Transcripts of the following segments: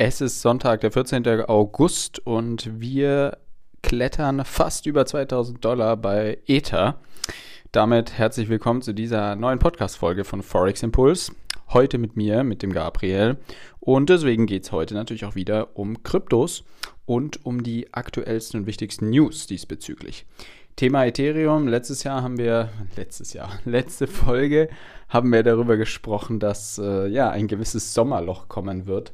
Es ist Sonntag, der 14. August und wir klettern fast über 2000 Dollar bei Ether. Damit herzlich willkommen zu dieser neuen Podcast-Folge von Forex Impulse. Heute mit mir, mit dem Gabriel. Und deswegen geht es heute natürlich auch wieder um Kryptos und um die aktuellsten und wichtigsten News diesbezüglich. Thema Ethereum. Letztes Jahr haben wir, letztes Jahr, letzte Folge haben wir darüber gesprochen, dass äh, ja ein gewisses Sommerloch kommen wird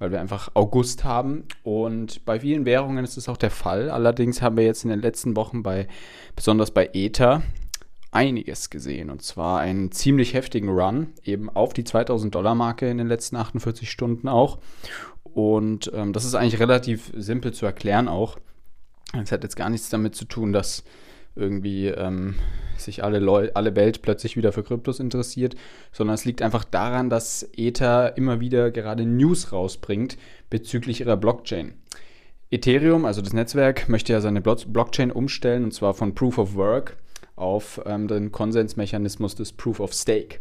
weil wir einfach August haben. Und bei vielen Währungen ist es auch der Fall. Allerdings haben wir jetzt in den letzten Wochen bei, besonders bei Ether, einiges gesehen. Und zwar einen ziemlich heftigen Run, eben auf die 2000 Dollar Marke in den letzten 48 Stunden auch. Und ähm, das ist eigentlich relativ simpel zu erklären auch. Es hat jetzt gar nichts damit zu tun, dass irgendwie ähm, sich alle, Leu alle Welt plötzlich wieder für Kryptos interessiert, sondern es liegt einfach daran, dass Ether immer wieder gerade News rausbringt bezüglich ihrer Blockchain. Ethereum, also das Netzwerk, möchte ja seine Blockchain umstellen und zwar von Proof of Work auf ähm, den Konsensmechanismus des Proof of Stake,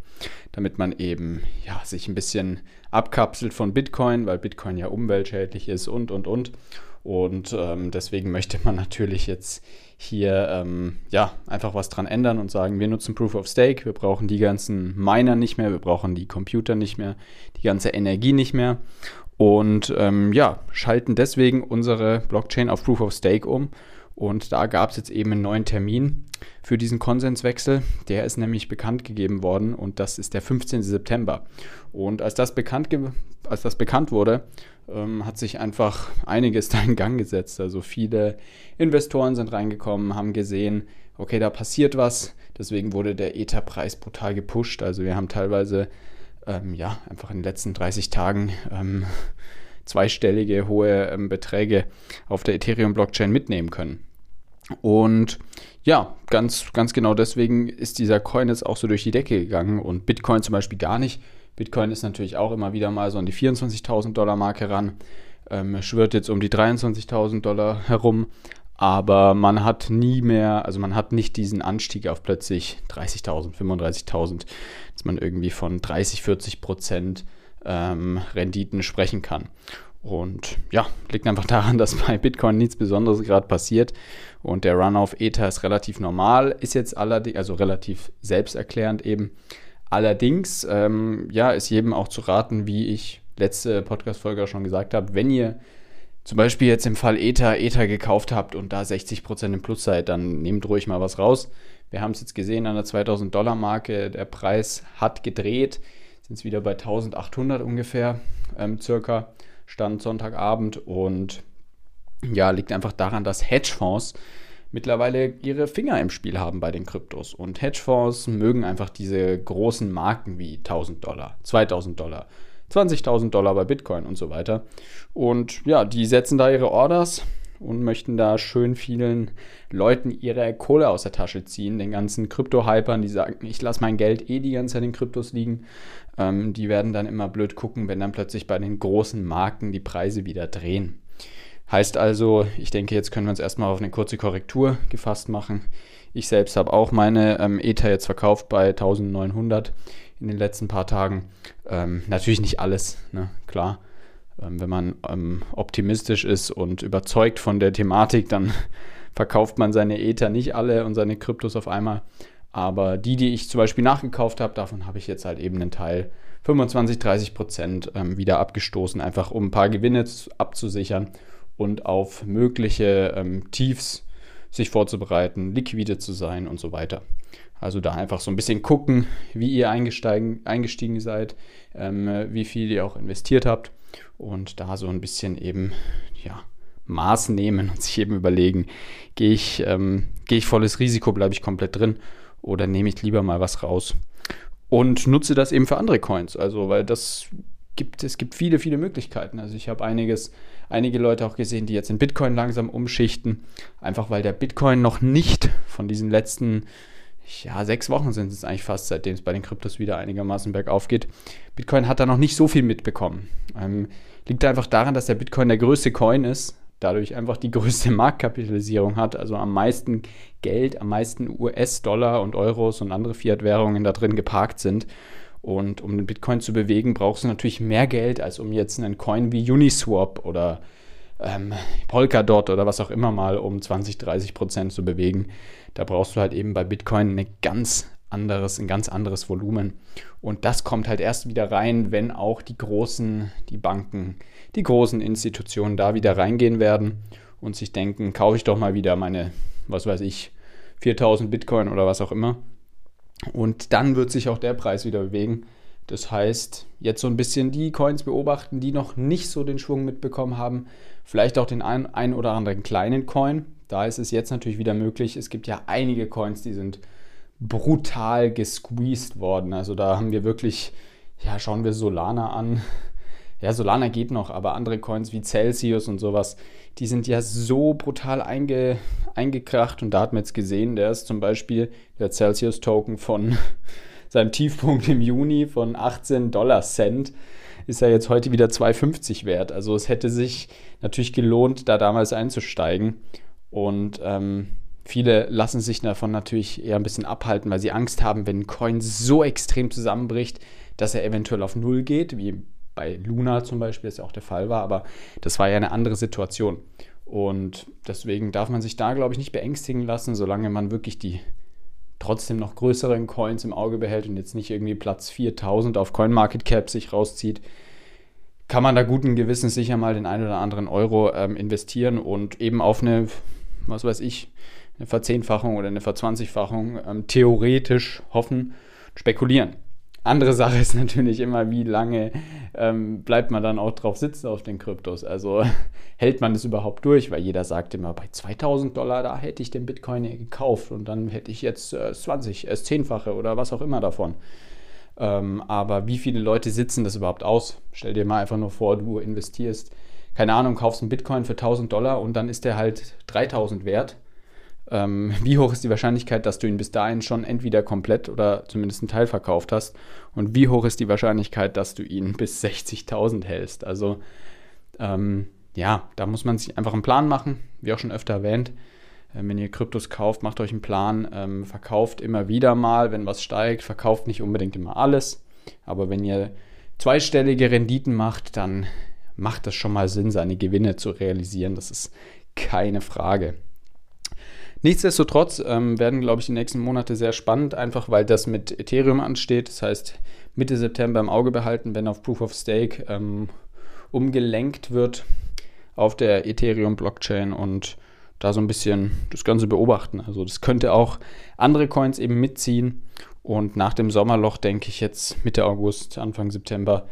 damit man eben ja, sich ein bisschen abkapselt von Bitcoin, weil Bitcoin ja umweltschädlich ist und und und. Und ähm, deswegen möchte man natürlich jetzt hier ähm, ja, einfach was dran ändern und sagen, wir nutzen Proof of Stake, wir brauchen die ganzen Miner nicht mehr, wir brauchen die Computer nicht mehr, die ganze Energie nicht mehr. Und ähm, ja, schalten deswegen unsere Blockchain auf Proof of Stake um. Und da gab es jetzt eben einen neuen Termin für diesen Konsenswechsel. Der ist nämlich bekannt gegeben worden und das ist der 15. September. Und als das bekannt, als das bekannt wurde, ähm, hat sich einfach einiges da in Gang gesetzt. Also viele Investoren sind reingekommen, haben gesehen, okay, da passiert was. Deswegen wurde der Ether-Preis brutal gepusht. Also wir haben teilweise ähm, ja einfach in den letzten 30 Tagen ähm, zweistellige hohe ähm, Beträge auf der Ethereum-Blockchain mitnehmen können. Und ja, ganz, ganz genau deswegen ist dieser Coin jetzt auch so durch die Decke gegangen und Bitcoin zum Beispiel gar nicht. Bitcoin ist natürlich auch immer wieder mal so an die 24.000 Dollar Marke ran, ähm, schwirrt jetzt um die 23.000 Dollar herum, aber man hat nie mehr, also man hat nicht diesen Anstieg auf plötzlich 30.000, 35.000, dass man irgendwie von 30, 40 Prozent ähm, Renditen sprechen kann. Und ja, liegt einfach daran, dass bei Bitcoin nichts Besonderes gerade passiert und der Run auf Ether ist relativ normal, ist jetzt allerdings, also relativ selbsterklärend eben. Allerdings, ähm, ja, ist jedem auch zu raten, wie ich letzte Podcast-Folge schon gesagt habe, wenn ihr zum Beispiel jetzt im Fall Ether Ether gekauft habt und da 60% im Plus seid, dann nehmt ruhig mal was raus. Wir haben es jetzt gesehen an der 2000 Dollar Marke, der Preis hat gedreht, sind es wieder bei 1800 ungefähr, ähm, circa, Stand Sonntagabend und ja, liegt einfach daran, dass Hedgefonds mittlerweile ihre Finger im Spiel haben bei den Kryptos. Und Hedgefonds mögen einfach diese großen Marken wie 1000 Dollar, 2000 Dollar, 20.000 Dollar bei Bitcoin und so weiter. Und ja, die setzen da ihre Orders und möchten da schön vielen Leuten ihre Kohle aus der Tasche ziehen, den ganzen Krypto-Hypern, die sagen, ich lasse mein Geld eh die ganze Zeit in Kryptos liegen. Ähm, die werden dann immer blöd gucken, wenn dann plötzlich bei den großen Marken die Preise wieder drehen. Heißt also, ich denke, jetzt können wir uns erstmal auf eine kurze Korrektur gefasst machen. Ich selbst habe auch meine ähm, Ether jetzt verkauft bei 1900 in den letzten paar Tagen. Ähm, natürlich nicht alles, ne? klar. Ähm, wenn man ähm, optimistisch ist und überzeugt von der Thematik, dann verkauft man seine Ether nicht alle und seine Kryptos auf einmal. Aber die, die ich zum Beispiel nachgekauft habe, davon habe ich jetzt halt eben einen Teil 25, 30 Prozent ähm, wieder abgestoßen, einfach um ein paar Gewinne abzusichern und auf mögliche ähm, Tiefs sich vorzubereiten, liquide zu sein und so weiter. Also da einfach so ein bisschen gucken, wie ihr eingestiegen seid, ähm, wie viel ihr auch investiert habt und da so ein bisschen eben ja, Maß nehmen und sich eben überlegen, gehe ich, ähm, gehe ich volles Risiko, bleibe ich komplett drin oder nehme ich lieber mal was raus und nutze das eben für andere Coins. Also weil das gibt, es gibt viele, viele Möglichkeiten. Also ich habe einiges einige Leute auch gesehen, die jetzt in Bitcoin langsam umschichten, einfach weil der Bitcoin noch nicht von diesen letzten ja, sechs Wochen sind es eigentlich fast, seitdem es bei den Kryptos wieder einigermaßen bergauf geht. Bitcoin hat da noch nicht so viel mitbekommen. Ähm, liegt einfach daran, dass der Bitcoin der größte Coin ist, dadurch einfach die größte Marktkapitalisierung hat, also am meisten Geld, am meisten US-Dollar und Euros und andere Fiat-Währungen da drin geparkt sind. Und um den Bitcoin zu bewegen, brauchst du natürlich mehr Geld, als um jetzt einen Coin wie Uniswap oder ähm, Polkadot oder was auch immer mal um 20, 30 Prozent zu bewegen. Da brauchst du halt eben bei Bitcoin eine ganz anderes, ein ganz anderes Volumen. Und das kommt halt erst wieder rein, wenn auch die großen, die Banken, die großen Institutionen da wieder reingehen werden und sich denken, kaufe ich doch mal wieder meine, was weiß ich, 4000 Bitcoin oder was auch immer. Und dann wird sich auch der Preis wieder bewegen. Das heißt, jetzt so ein bisschen die Coins beobachten, die noch nicht so den Schwung mitbekommen haben. Vielleicht auch den ein, ein oder anderen kleinen Coin. Da ist es jetzt natürlich wieder möglich. Es gibt ja einige Coins, die sind brutal gesqueezed worden. Also da haben wir wirklich, ja, schauen wir Solana an. Ja, Solana geht noch, aber andere Coins wie Celsius und sowas, die sind ja so brutal einge, eingekracht. Und da hat man jetzt gesehen, der ist zum Beispiel der Celsius-Token von seinem Tiefpunkt im Juni von 18 Dollar Cent ist er jetzt heute wieder 2,50 wert. Also es hätte sich natürlich gelohnt, da damals einzusteigen. Und ähm, Viele lassen sich davon natürlich eher ein bisschen abhalten, weil sie Angst haben, wenn ein Coin so extrem zusammenbricht, dass er eventuell auf Null geht, wie bei Luna zum Beispiel, das ja auch der Fall war, aber das war ja eine andere Situation. Und deswegen darf man sich da, glaube ich, nicht beängstigen lassen, solange man wirklich die trotzdem noch größeren Coins im Auge behält und jetzt nicht irgendwie Platz 4000 auf CoinMarketCap sich rauszieht, kann man da guten Gewissens sicher mal den einen oder anderen Euro ähm, investieren und eben auf eine, was weiß ich, eine Verzehnfachung oder eine Verzwanzigfachung ähm, theoretisch hoffen, spekulieren. Andere Sache ist natürlich immer, wie lange ähm, bleibt man dann auch drauf sitzen auf den Kryptos. Also hält man es überhaupt durch, weil jeder sagt immer, bei 2000 Dollar, da hätte ich den Bitcoin gekauft und dann hätte ich jetzt äh, 20, es äh, zehnfache oder was auch immer davon. Ähm, aber wie viele Leute sitzen das überhaupt aus? Stell dir mal einfach nur vor, du investierst, keine Ahnung, kaufst einen Bitcoin für 1000 Dollar und dann ist der halt 3000 wert ähm, wie hoch ist die Wahrscheinlichkeit, dass du ihn bis dahin schon entweder komplett oder zumindest einen Teil verkauft hast und wie hoch ist die Wahrscheinlichkeit, dass du ihn bis 60.000 hältst. Also ähm, ja, da muss man sich einfach einen Plan machen, wie auch schon öfter erwähnt. Äh, wenn ihr Kryptos kauft, macht euch einen Plan, ähm, verkauft immer wieder mal, wenn was steigt, verkauft nicht unbedingt immer alles. Aber wenn ihr zweistellige Renditen macht, dann macht es schon mal Sinn, seine Gewinne zu realisieren. Das ist keine Frage. Nichtsdestotrotz ähm, werden, glaube ich, die nächsten Monate sehr spannend, einfach weil das mit Ethereum ansteht. Das heißt, Mitte September im Auge behalten, wenn auf Proof of Stake ähm, umgelenkt wird auf der Ethereum-Blockchain und da so ein bisschen das Ganze beobachten. Also das könnte auch andere Coins eben mitziehen. Und nach dem Sommerloch denke ich jetzt Mitte August, Anfang September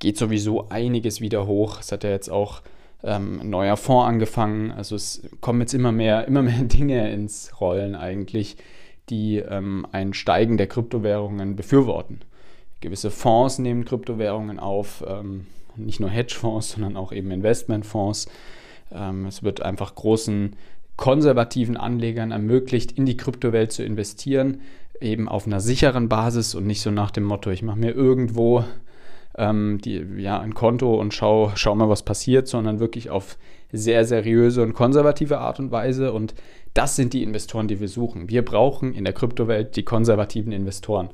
geht sowieso einiges wieder hoch. Es hat ja jetzt auch ähm, ein neuer Fonds angefangen. Also es kommen jetzt immer mehr, immer mehr Dinge ins Rollen eigentlich, die ähm, ein Steigen der Kryptowährungen befürworten. Gewisse Fonds nehmen Kryptowährungen auf, ähm, nicht nur Hedgefonds, sondern auch eben Investmentfonds. Ähm, es wird einfach großen konservativen Anlegern ermöglicht, in die Kryptowelt zu investieren, eben auf einer sicheren Basis und nicht so nach dem Motto, ich mache mir irgendwo ähm, die, ja, ein Konto und schau, schau mal, was passiert, sondern wirklich auf sehr seriöse und konservative Art und Weise. Und das sind die Investoren, die wir suchen. Wir brauchen in der Kryptowelt die konservativen Investoren.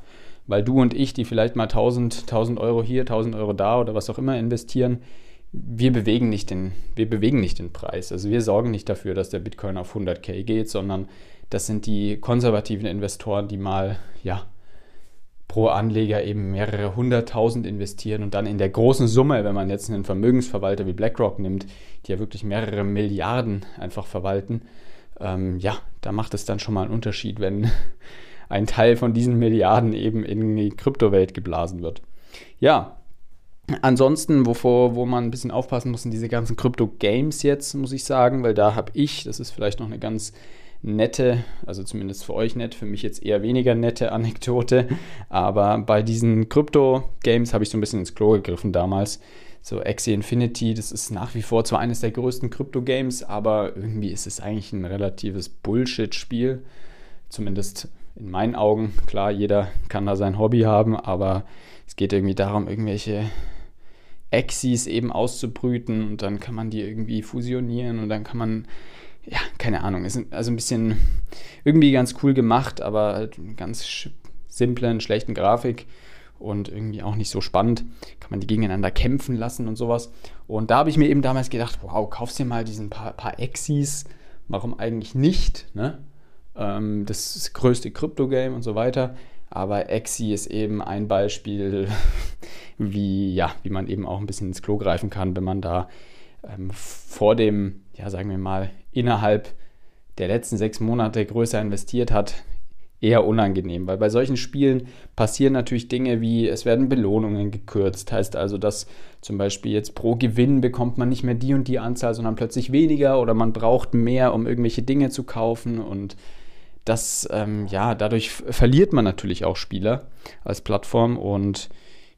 Weil du und ich, die vielleicht mal 1000, 1000 Euro hier, 1000 Euro da oder was auch immer investieren, wir bewegen, nicht den, wir bewegen nicht den Preis. Also wir sorgen nicht dafür, dass der Bitcoin auf 100k geht, sondern das sind die konservativen Investoren, die mal ja, pro Anleger eben mehrere hunderttausend investieren und dann in der großen Summe, wenn man jetzt einen Vermögensverwalter wie BlackRock nimmt, die ja wirklich mehrere Milliarden einfach verwalten, ähm, ja, da macht es dann schon mal einen Unterschied, wenn ein Teil von diesen Milliarden eben in die Kryptowelt geblasen wird. Ja, Ansonsten, wovor, wo man ein bisschen aufpassen muss, sind diese ganzen Krypto-Games jetzt, muss ich sagen, weil da habe ich, das ist vielleicht noch eine ganz nette, also zumindest für euch nett, für mich jetzt eher weniger nette Anekdote. Aber bei diesen Krypto-Games habe ich so ein bisschen ins Klo gegriffen damals. So Axie Infinity, das ist nach wie vor zwar eines der größten Krypto-Games, aber irgendwie ist es eigentlich ein relatives Bullshit-Spiel. Zumindest in meinen Augen. Klar, jeder kann da sein Hobby haben, aber es geht irgendwie darum, irgendwelche Axies eben auszubrüten und dann kann man die irgendwie fusionieren und dann kann man ja, keine Ahnung, ist also ein bisschen irgendwie ganz cool gemacht, aber halt eine ganz simplen, schlechten Grafik. und irgendwie auch nicht so spannend. Kann man die gegeneinander kämpfen lassen und sowas. Und da habe ich mir eben damals gedacht, wow, kaufst dir mal diesen paar, paar Exis. Warum eigentlich nicht? Ne? Ähm, das, das größte Krypto-Game und so weiter. Aber Exi ist eben ein Beispiel, wie, ja, wie man eben auch ein bisschen ins Klo greifen kann, wenn man da ähm, vor dem, ja, sagen wir mal, innerhalb der letzten sechs Monate größer investiert hat, eher unangenehm, weil bei solchen Spielen passieren natürlich Dinge wie, es werden Belohnungen gekürzt, heißt also, dass zum Beispiel jetzt pro Gewinn bekommt man nicht mehr die und die Anzahl, sondern plötzlich weniger oder man braucht mehr, um irgendwelche Dinge zu kaufen. Und das, ähm, ja, dadurch verliert man natürlich auch Spieler als Plattform. Und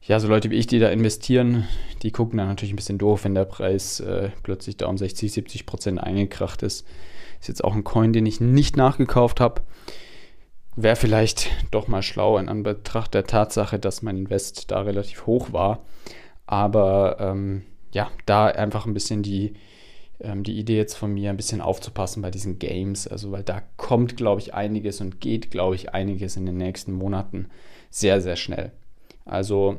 ja, so Leute wie ich, die da investieren, die gucken dann natürlich ein bisschen doof, wenn der Preis äh, plötzlich da um 60, 70 Prozent eingekracht ist. Ist jetzt auch ein Coin, den ich nicht nachgekauft habe. Wäre vielleicht doch mal schlau in Anbetracht der Tatsache, dass mein Invest da relativ hoch war. Aber ähm, ja, da einfach ein bisschen die, ähm, die Idee jetzt von mir, ein bisschen aufzupassen bei diesen Games. Also, weil da kommt, glaube ich, einiges und geht, glaube ich, einiges in den nächsten Monaten sehr, sehr schnell. Also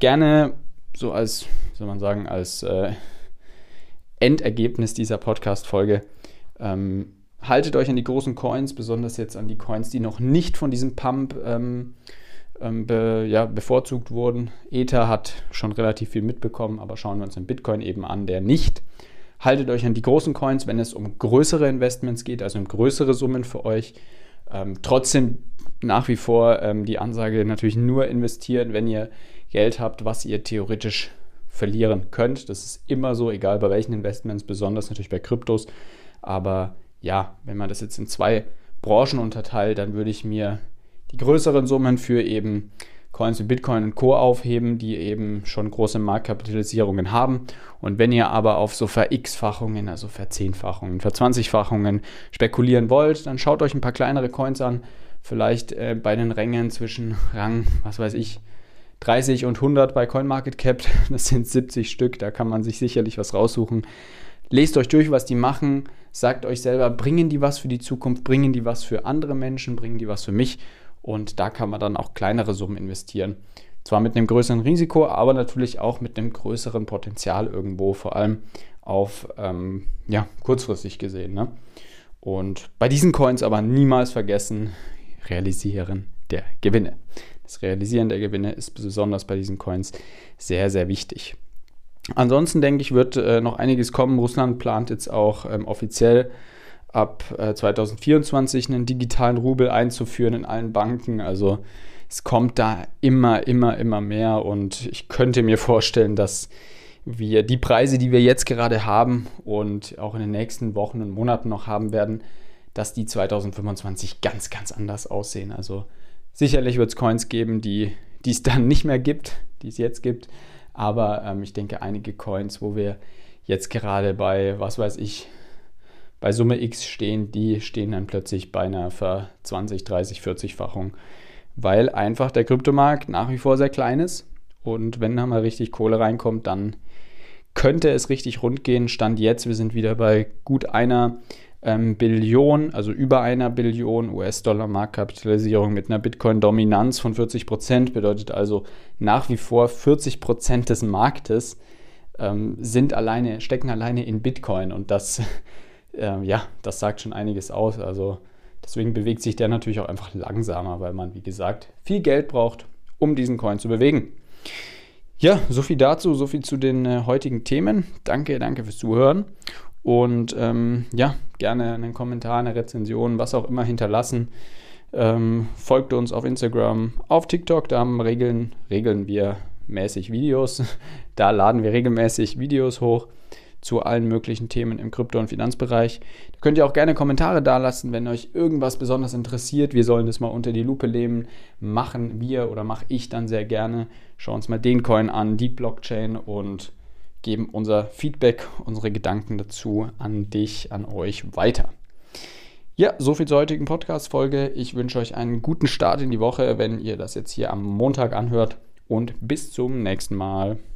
gerne so als, soll man sagen, als äh, Endergebnis dieser Podcast-Folge. Ähm, haltet euch an die großen Coins, besonders jetzt an die Coins, die noch nicht von diesem Pump ähm, ähm, be, ja, bevorzugt wurden. Ether hat schon relativ viel mitbekommen, aber schauen wir uns den Bitcoin eben an, der nicht. Haltet euch an die großen Coins, wenn es um größere Investments geht, also um größere Summen für euch. Ähm, trotzdem nach wie vor ähm, die Ansage natürlich nur investieren, wenn ihr Geld habt, was ihr theoretisch verlieren könnt. Das ist immer so, egal bei welchen Investments, besonders natürlich bei Kryptos. Aber ja, wenn man das jetzt in zwei Branchen unterteilt, dann würde ich mir die größeren Summen für eben Coins wie Bitcoin und Co. aufheben, die eben schon große Marktkapitalisierungen haben. Und wenn ihr aber auf so Ver-X-Fachungen, also Verzehnfachungen, Verzwanzigfachungen spekulieren wollt, dann schaut euch ein paar kleinere Coins an. Vielleicht äh, bei den Rängen zwischen Rang, was weiß ich, 30 und 100 bei CoinMarketCap. Das sind 70 Stück, da kann man sich sicherlich was raussuchen. Lest euch durch, was die machen. Sagt euch selber, bringen die was für die Zukunft, bringen die was für andere Menschen, bringen die was für mich. Und da kann man dann auch kleinere Summen investieren. Zwar mit einem größeren Risiko, aber natürlich auch mit einem größeren Potenzial irgendwo, vor allem auf ähm, ja, kurzfristig gesehen. Ne? Und bei diesen Coins aber niemals vergessen, realisieren der Gewinne. Das Realisieren der Gewinne ist besonders bei diesen Coins sehr, sehr wichtig. Ansonsten denke ich, wird äh, noch einiges kommen. Russland plant jetzt auch ähm, offiziell ab äh, 2024 einen digitalen Rubel einzuführen in allen Banken. Also es kommt da immer, immer, immer mehr und ich könnte mir vorstellen, dass wir die Preise, die wir jetzt gerade haben und auch in den nächsten Wochen und Monaten noch haben werden, dass die 2025 ganz, ganz anders aussehen. Also sicherlich wird es Coins geben, die es dann nicht mehr gibt, die es jetzt gibt. Aber ähm, ich denke, einige Coins, wo wir jetzt gerade bei, was weiß ich, bei Summe X stehen, die stehen dann plötzlich bei einer Ver 20, 30, 40-Fachung, weil einfach der Kryptomarkt nach wie vor sehr klein ist. Und wenn da mal richtig Kohle reinkommt, dann könnte es richtig rund gehen. Stand jetzt, wir sind wieder bei gut einer ähm, Billion, also über einer Billion US-Dollar Marktkapitalisierung mit einer Bitcoin-Dominanz von 40 Prozent, bedeutet also nach wie vor 40 Prozent des Marktes ähm, sind alleine, stecken alleine in Bitcoin und das, äh, ja, das sagt schon einiges aus. Also deswegen bewegt sich der natürlich auch einfach langsamer, weil man, wie gesagt, viel Geld braucht, um diesen Coin zu bewegen. Ja, so viel dazu, so viel zu den äh, heutigen Themen. Danke, danke fürs Zuhören. Und ähm, ja, gerne einen Kommentar, eine Rezension, was auch immer hinterlassen. Ähm, folgt uns auf Instagram, auf TikTok, da haben regeln, regeln wir mäßig Videos. Da laden wir regelmäßig Videos hoch zu allen möglichen Themen im Krypto- und Finanzbereich. Da könnt ihr auch gerne Kommentare dalassen, wenn euch irgendwas besonders interessiert. Wir sollen das mal unter die Lupe nehmen. Machen wir oder mache ich dann sehr gerne. Schauen uns mal den Coin an, die Blockchain und geben unser Feedback, unsere Gedanken dazu an dich, an euch weiter. Ja, soviel zur heutigen Podcast-Folge. Ich wünsche euch einen guten Start in die Woche, wenn ihr das jetzt hier am Montag anhört. Und bis zum nächsten Mal.